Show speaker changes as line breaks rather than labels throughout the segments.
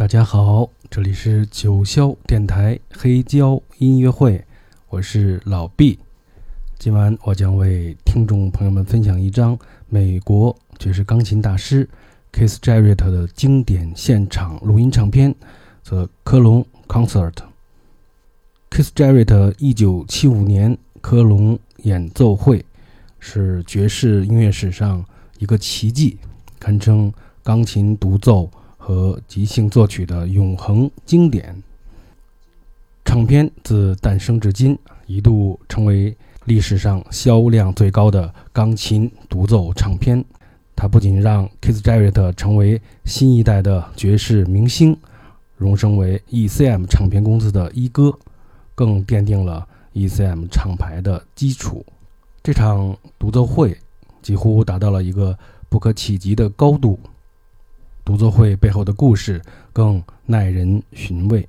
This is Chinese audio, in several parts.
大家好，这里是九霄电台黑胶音乐会，我是老毕。今晚我将为听众朋友们分享一张美国爵士钢琴大师 Keith Jarrett 的经典现场录音唱片《The 科隆 Concert》。Keith Jarrett 一九七五年科隆演奏会是爵士音乐史上一个奇迹，堪称钢琴独奏。和即兴作曲的永恒经典唱片，自诞生至今，一度成为历史上销量最高的钢琴独奏唱片。它不仅让 Keith Jarrett 成为新一代的爵士明星，荣升为 ECM 唱片公司的一哥，更奠定了 ECM 厂牌的基础。这场独奏会几乎达到了一个不可企及的高度。独奏会背后的故事更耐人寻味。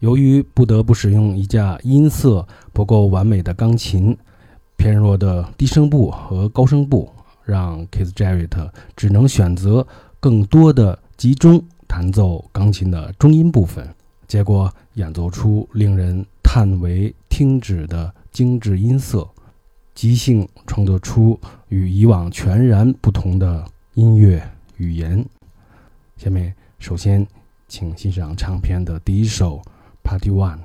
由于不得不使用一架音色不够完美的钢琴，偏弱的低声部和高声部，让 Keith Jarrett 只能选择更多的集中弹奏钢琴的中音部分，结果演奏出令人叹为听止的精致音色，即兴创作出与以往全然不同的音乐语言。下面，首先，请欣赏唱片的第一首《Party One》。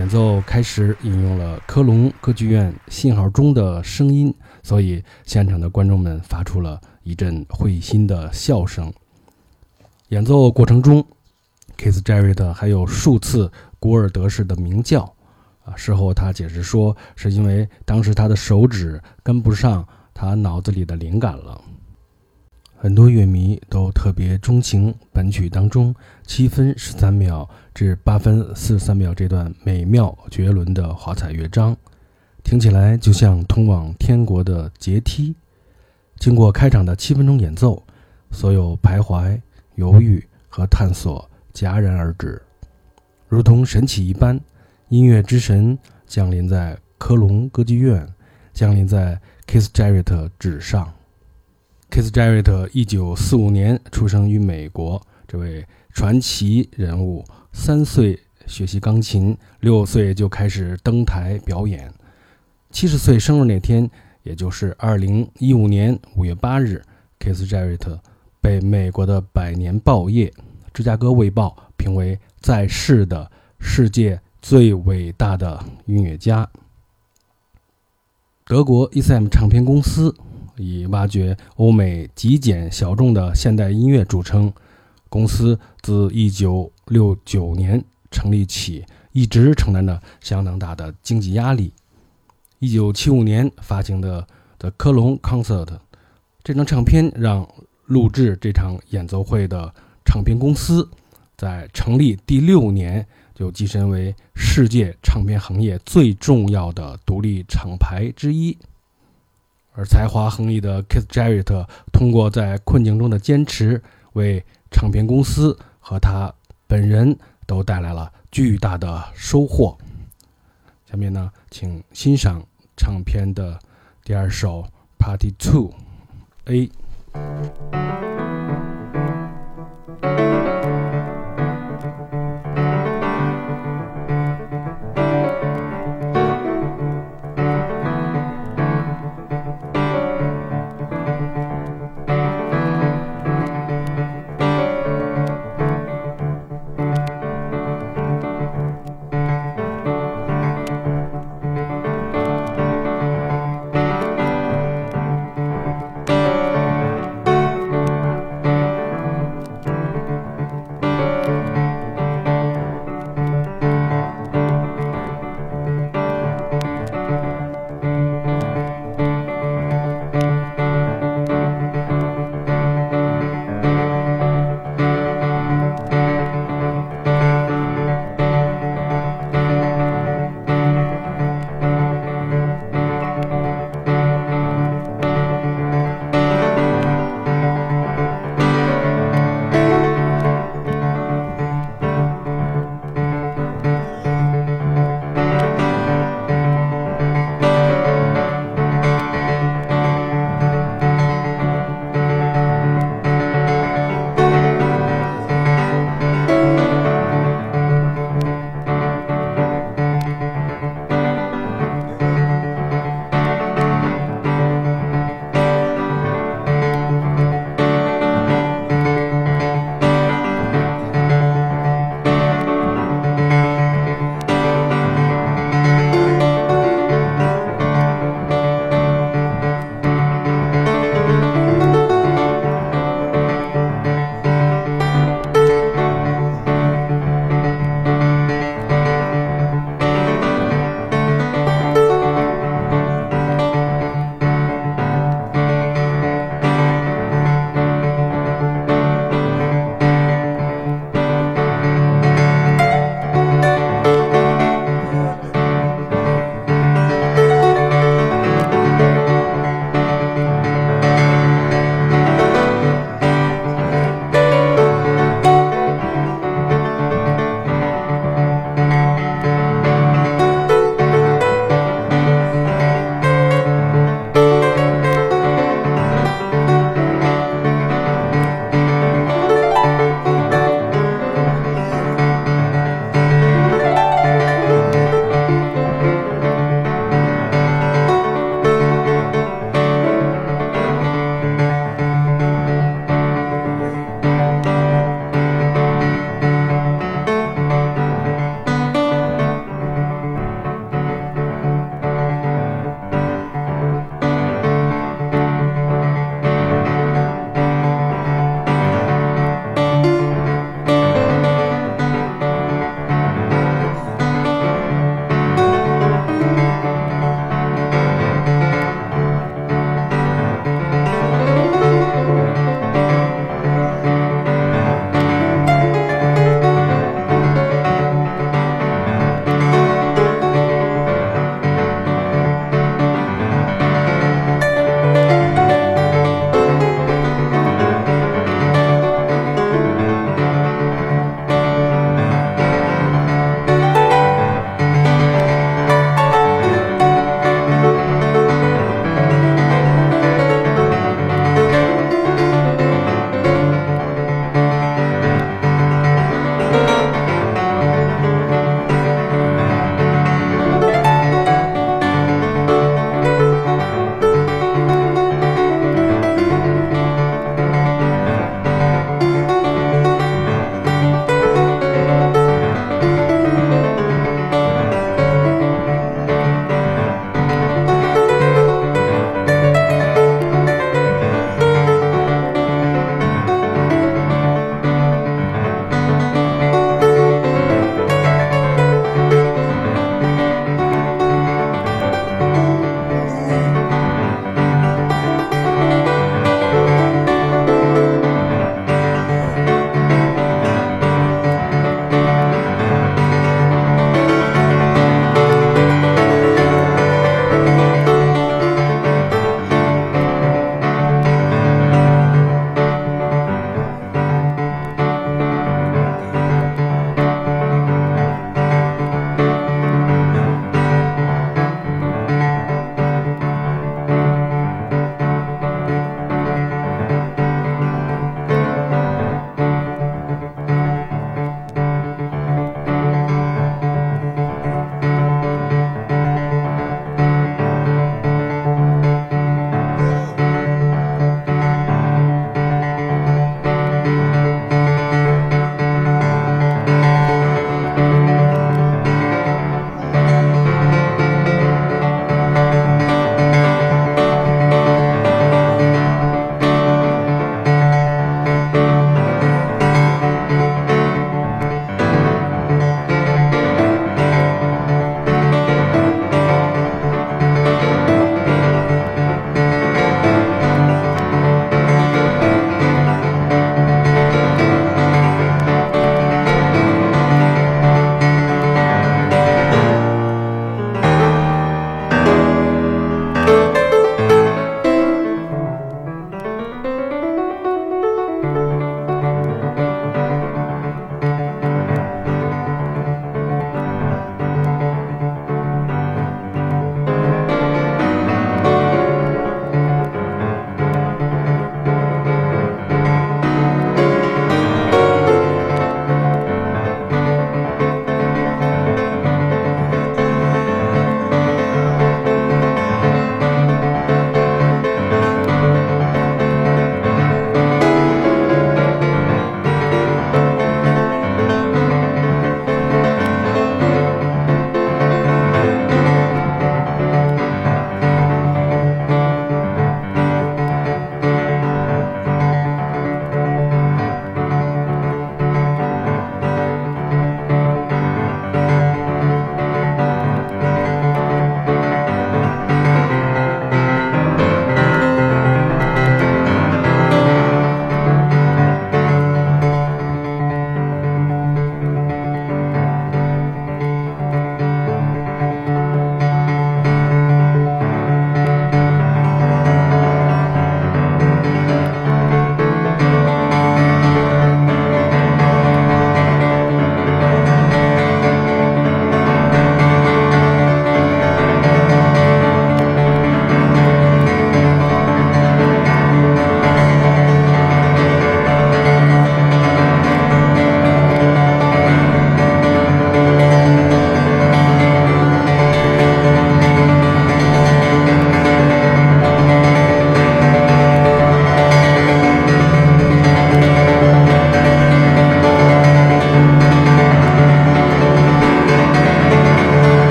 演奏开始引用了科隆歌剧院信号钟的声音，所以现场的观众们发出了一阵会心的笑声。演奏过程中，Keith Jarrett 还有数次古尔德式的鸣叫，啊，事后他解释说，是因为当时他的手指跟不上他脑子里的灵感了。很多乐迷都特别钟情本曲当中七分十三秒至八分四十三秒这段美妙绝伦的华彩乐章，听起来就像通往天国的阶梯。经过开场的七分钟演奏，所有徘徊、犹豫和探索戛然而止，如同神奇一般，音乐之神降临在科隆歌剧院，降临在 Kiss Jarrett 纸上。Keith Jarrett 一九四五年出生于美国。这位传奇人物，三岁学习钢琴，六岁就开始登台表演。七十岁生日那天，也就是二零一五年五月八日，Keith Jarrett 被美国的百年报业《芝加哥卫报》评为在世的世界最伟大的音乐家。德国 ECM 唱片公司。以挖掘欧美极简小众的现代音乐著称，公司自1969年成立起，一直承担着相当大的经济压力。1975年发行的《The Cologne Concert》这张唱片，让录制这场演奏会的唱片公司在成立第六年就跻身为世界唱片行业最重要的独立厂牌之一。而才华横溢的 Keith Jarrett 通过在困境中的坚持，为唱片公司和他本人都带来了巨大的收获。下面呢，请欣赏唱片的第二首 Party Two A。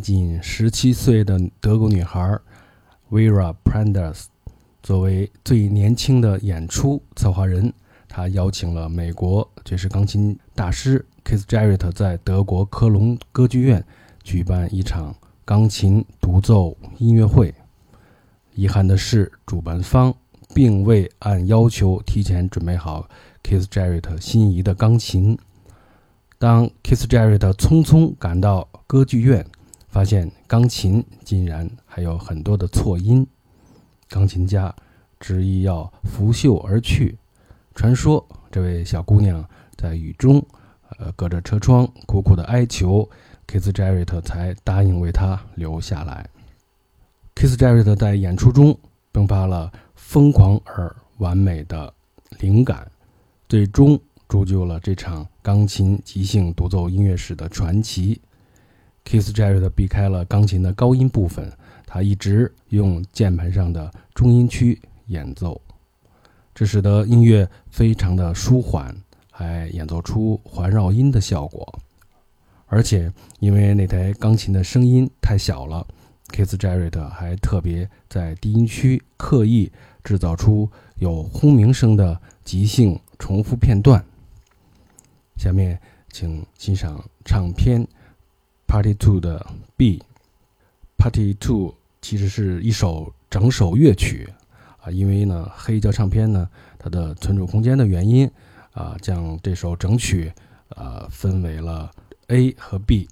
仅十七岁的德国女孩 Vera Prandtl 作为最年轻的演出策划人，她邀请了美国爵士钢琴大师 Keith Jarrett 在德国科隆歌剧院举办一场钢琴独奏音乐会。遗憾的是，主办方并未按要求提前准备好 Keith Jarrett 心仪的钢琴。当 Keith Jarrett 匆匆赶到歌剧院，发现钢琴竟然还有很多的错音，钢琴家执意要拂袖而去。传说这位小姑娘在雨中，呃，隔着车窗苦苦的哀求 k i s s Jarrett 才答应为她留下来。k i s s Jarrett 在演出中迸发了疯狂而完美的灵感，最终。铸就了这场钢琴即兴独奏音乐史的传奇。Keith Jarrett 避开了钢琴的高音部分，他一直用键盘上的中音区演奏，这使得音乐非常的舒缓，还演奏出环绕音的效果。而且因为那台钢琴的声音太小了，Keith Jarrett 还特别在低音区刻意制造出有轰鸣声的即兴重复片段。下面，请欣赏唱片《Party Two》的 B。Party Two 其实是一首整首乐曲啊，因为呢，黑胶唱片呢，它的存储空间的原因啊，将这首整曲啊分为了 A 和 B。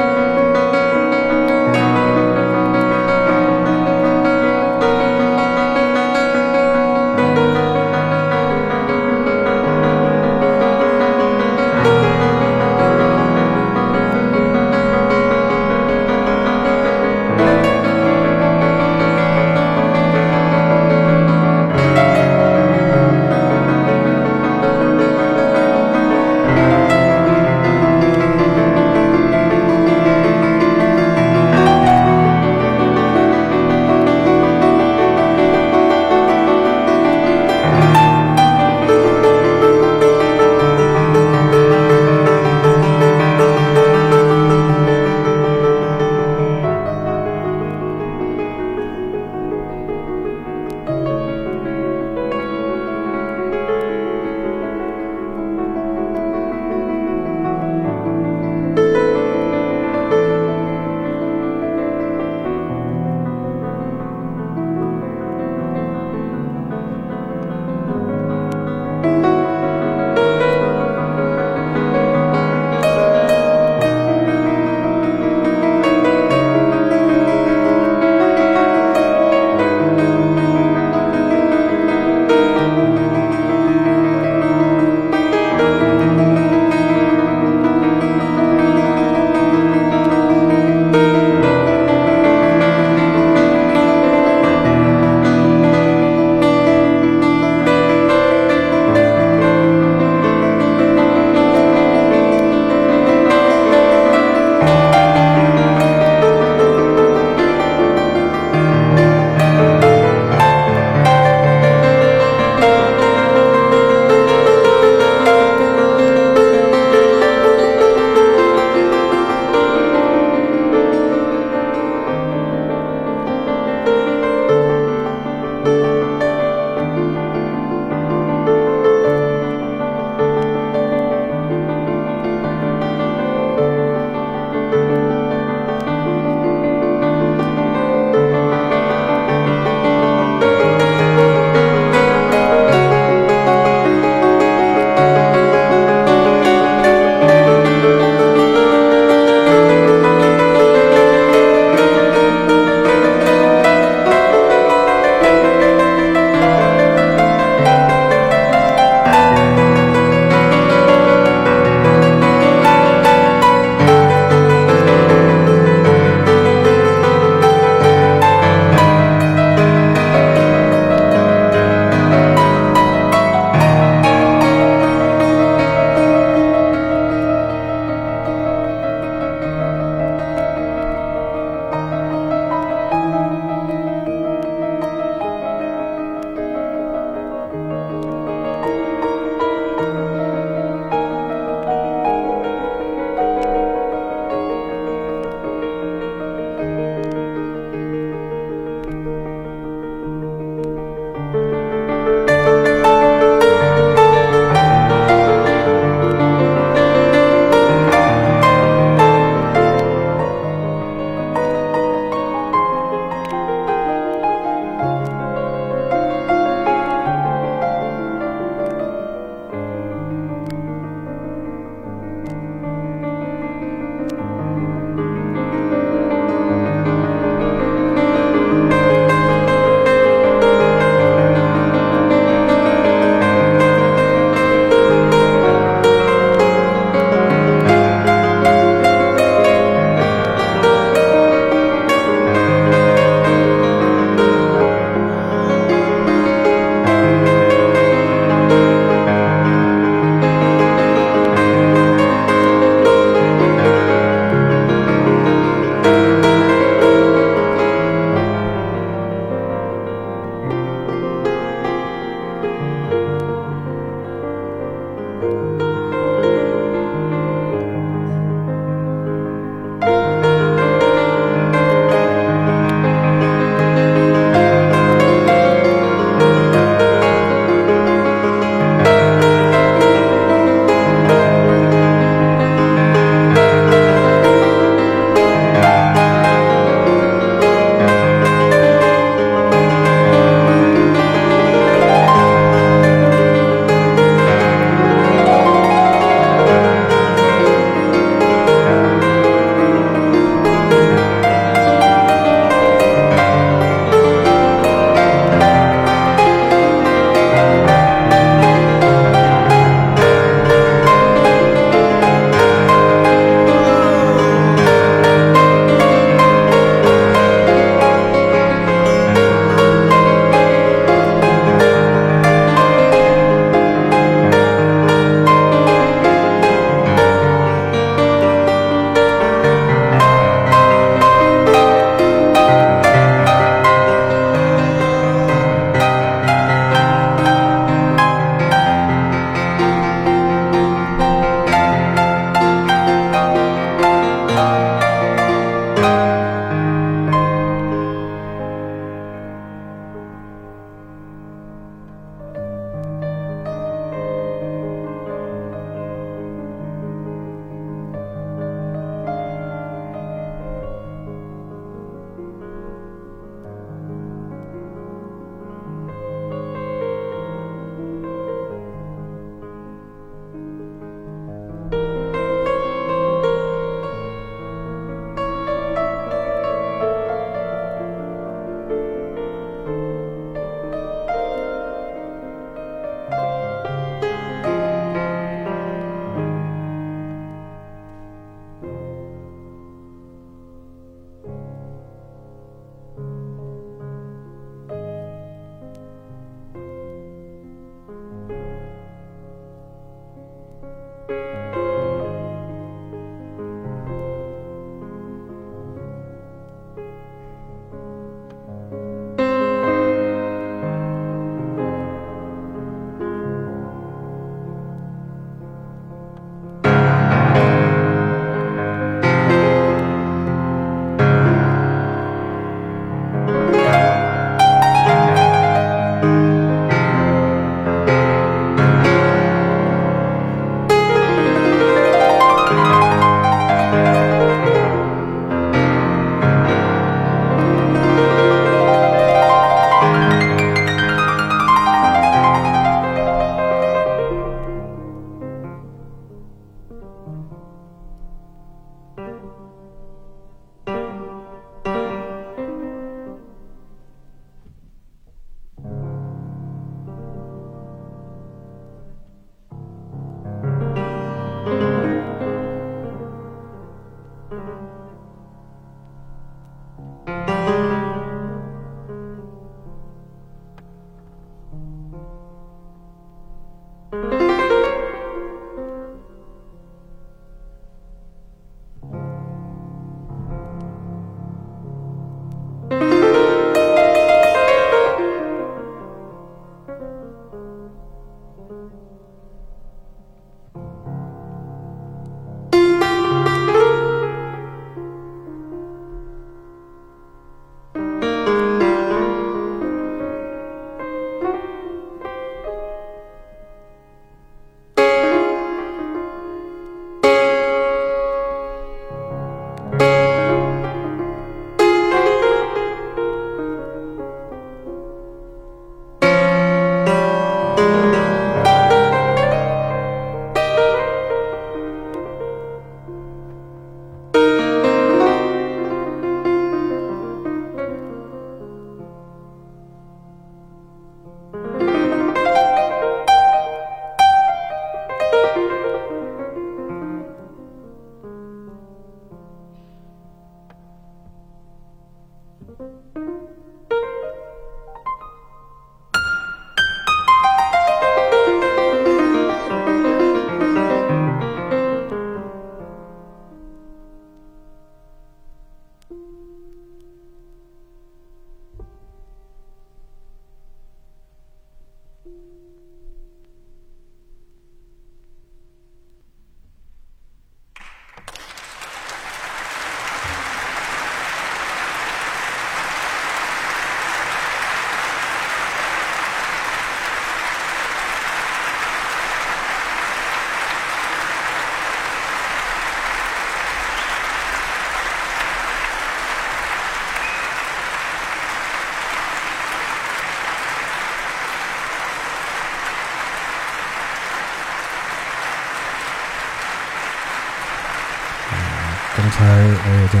才我也在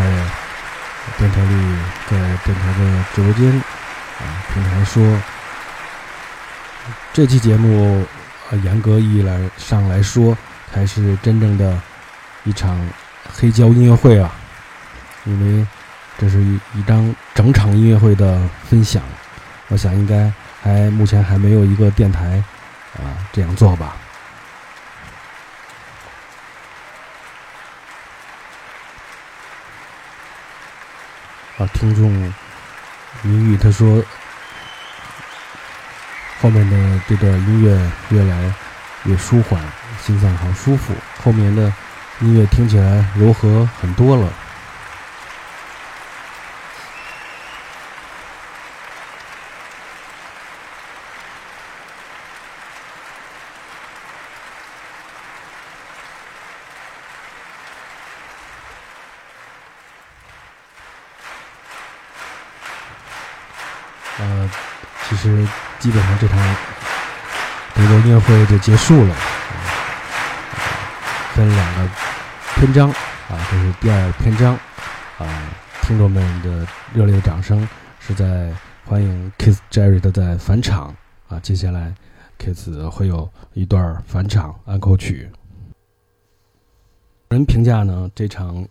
电台里，在电台的直播间啊平台说，这期节目啊严格意义来上来说，才是真正的一场黑胶音乐会啊，因为这是一一张整场音乐会的分享，我想应该还目前还没有一个电台啊这样做吧。听众明玉他说，后面的这段音乐越来越舒缓，心脏好舒服。后面的音乐听起来柔和很多了。呃，其实基本上这场德国音乐会就结束了，分两个篇章啊，这是第二篇章啊，听众们的热烈掌声是在欢迎 Kiss Jerry 的在返场啊，接下来 Kiss 会有一段返场安口曲。人评价呢，这场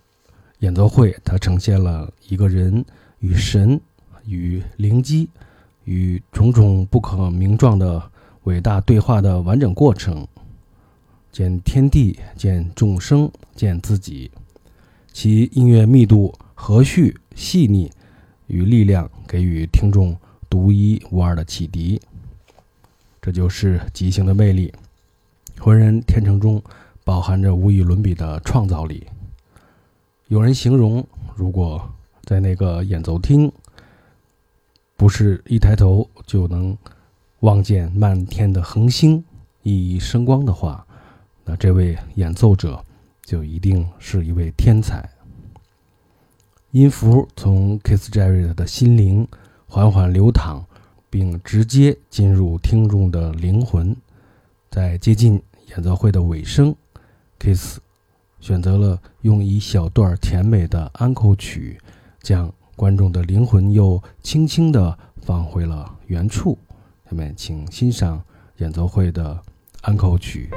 演奏会它呈现了一个人与神。与灵机，与种种不可名状的伟大对话的完整过程，见天地，见众生，见自己，其音乐密度、和煦、细腻与力量，给予听众独一无二的启迪。这就是即兴的魅力，浑然天成中饱含着无与伦比的创造力。有人形容，如果在那个演奏厅。不是一抬头就能望见漫天的恒星熠熠生光的话，那这位演奏者就一定是一位天才。音符从 Kiss Jerry 的心灵缓缓流淌，并直接进入听众的灵魂。在接近演奏会的尾声，Kiss 选择了用一小段甜美的安可曲将。观众的灵魂又轻轻地放回了原处。下面，请欣赏演奏会的安可曲。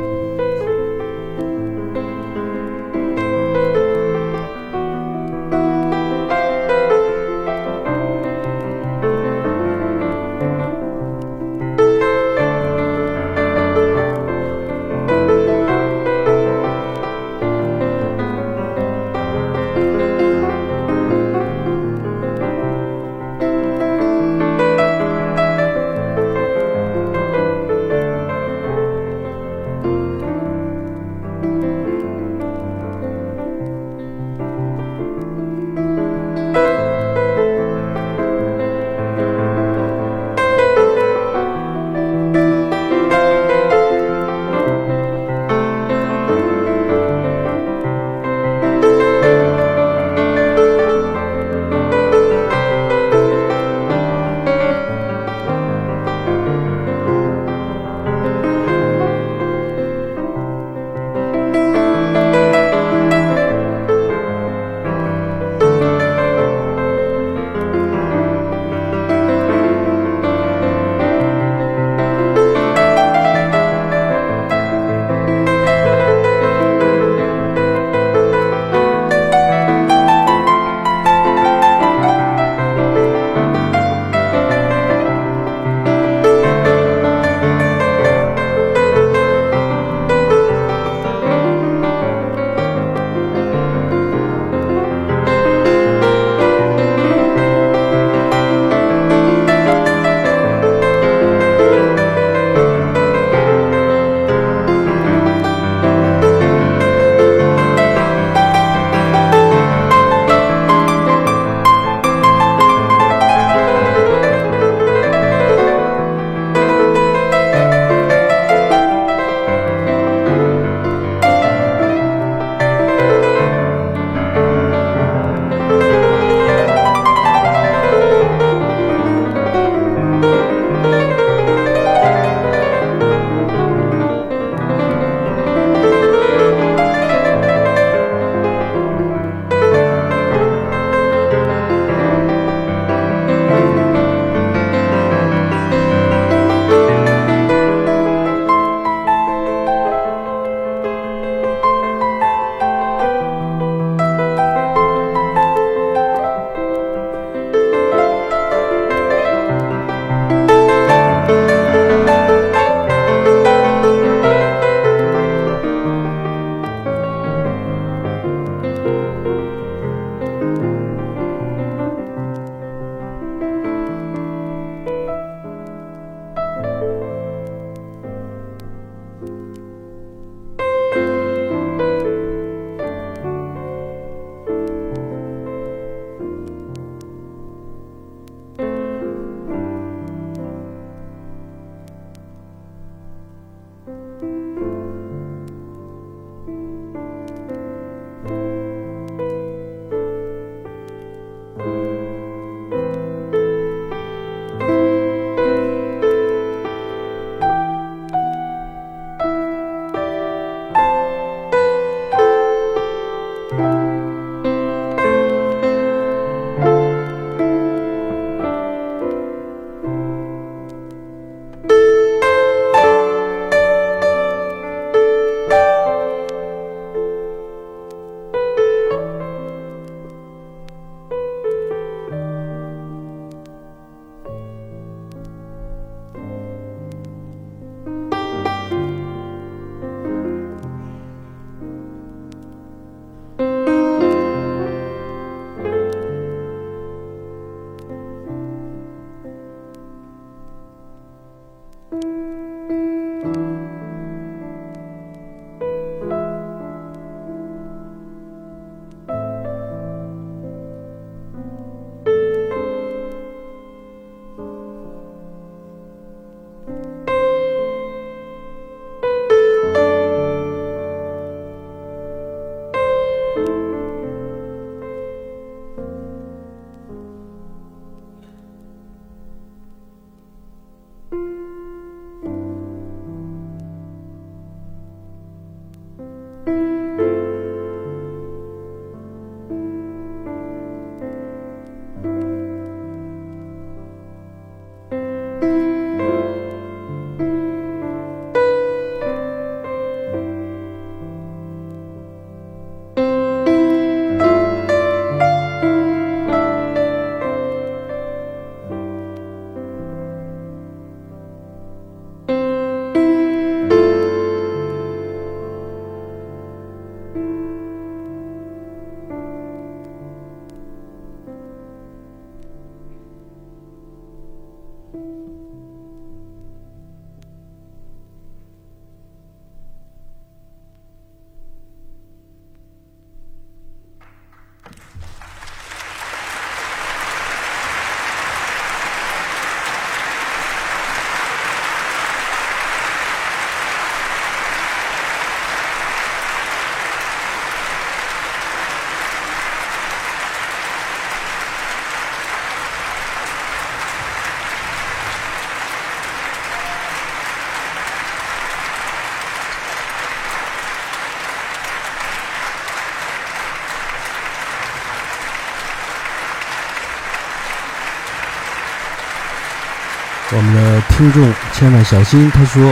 我们的听众千万小心，他说：“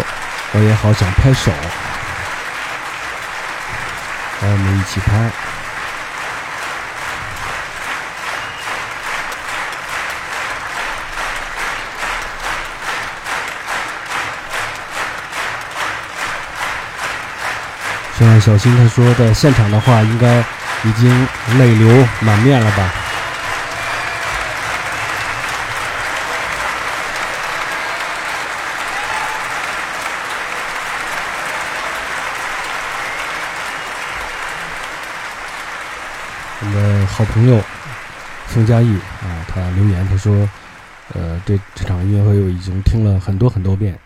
我也好想拍手，来我们一起拍。”千万小心，他说在现场的话，应该已经泪流满面了吧？我们的好朋友宋佳艺啊，他留言他说：“呃，这这场音乐会我已经听了很多很多遍，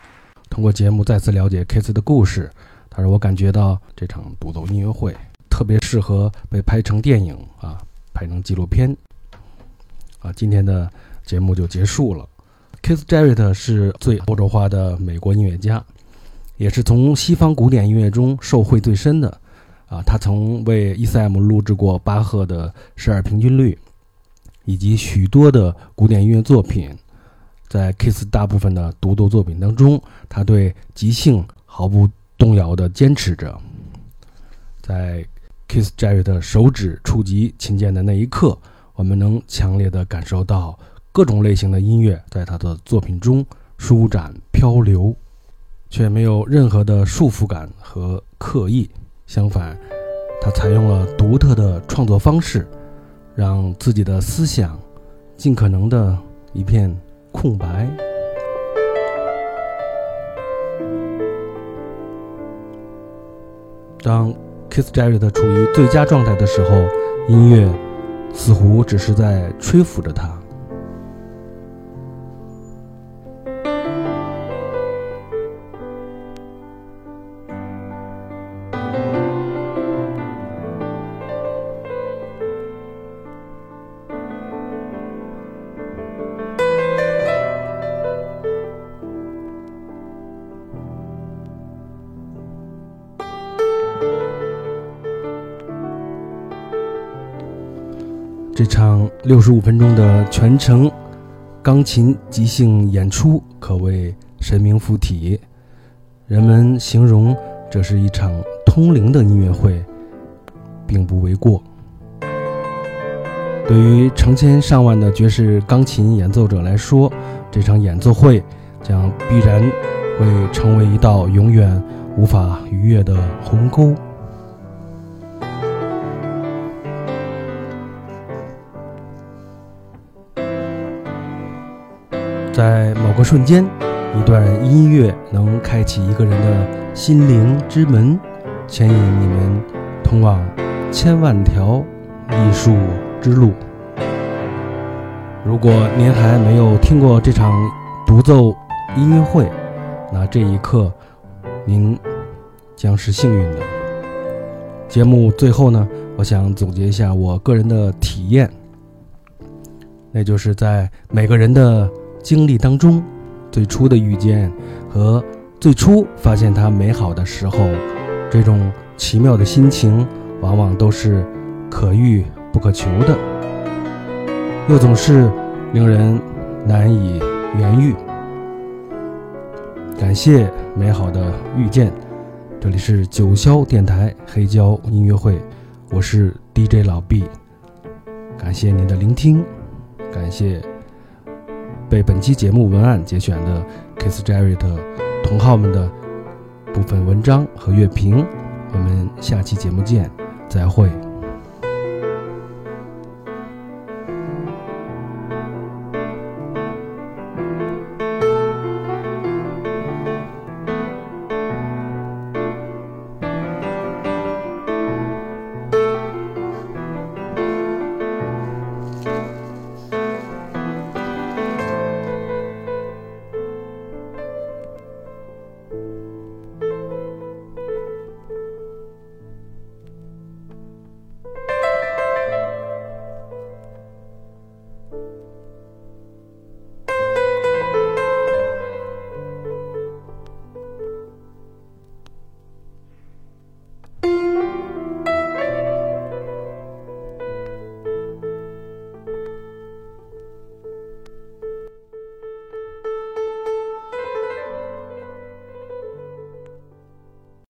通过节目再次了解 Kiss 的故事。他说我感觉到这场独奏音乐会特别适合被拍成电影啊，拍成纪录片啊。今天的节目就结束了。Kiss Jarrett 是最欧洲化的美国音乐家，也是从西方古典音乐中受惠最深的。”啊，他曾为 E.C.M 录制过巴赫的十二平均律，以及许多的古典音乐作品。在 Kiss 大部分的独奏作品当中，他对即兴毫不动摇地坚持着。在 Kiss Jerry 的手指触及琴键的那一刻，我们能强烈地感受到各种类型的音乐在他的作品中舒展漂流，却没有任何的束缚感和刻意。相反，他采用了独特的创作方式，让自己的思想尽可能的一片空白。当 Kiss Jarrett 处于最佳状态的时候，音乐似乎只是在吹拂着他。场六十五分钟的全程钢琴即兴演出可谓神明附体，人们形容这是一场通灵的音乐会，并不为过。对于成千上万的爵士钢琴演奏者来说，这场演奏会将必然会成为一道永远无法逾越的鸿沟。在某个瞬间，一段音乐能开启一个人的心灵之门，牵引你们通往千万条艺术之路。如果您还没有听过这场独奏音乐会，那这一刻您将是幸运的。节目最后呢，我想总结一下我个人的体验，那就是在每个人的。经历当中，最初的遇见和最初发现它美好的时候，这种奇妙的心情，往往都是可遇不可求的，又总是令人难以言喻。感谢美好的遇见，这里是九霄电台黑胶音乐会，我是 DJ 老毕，感谢您的聆听，感谢。被本期节目文案节选的 Kiss Jarrett 同号们的部分文章和乐评，我们下期节目见，再会。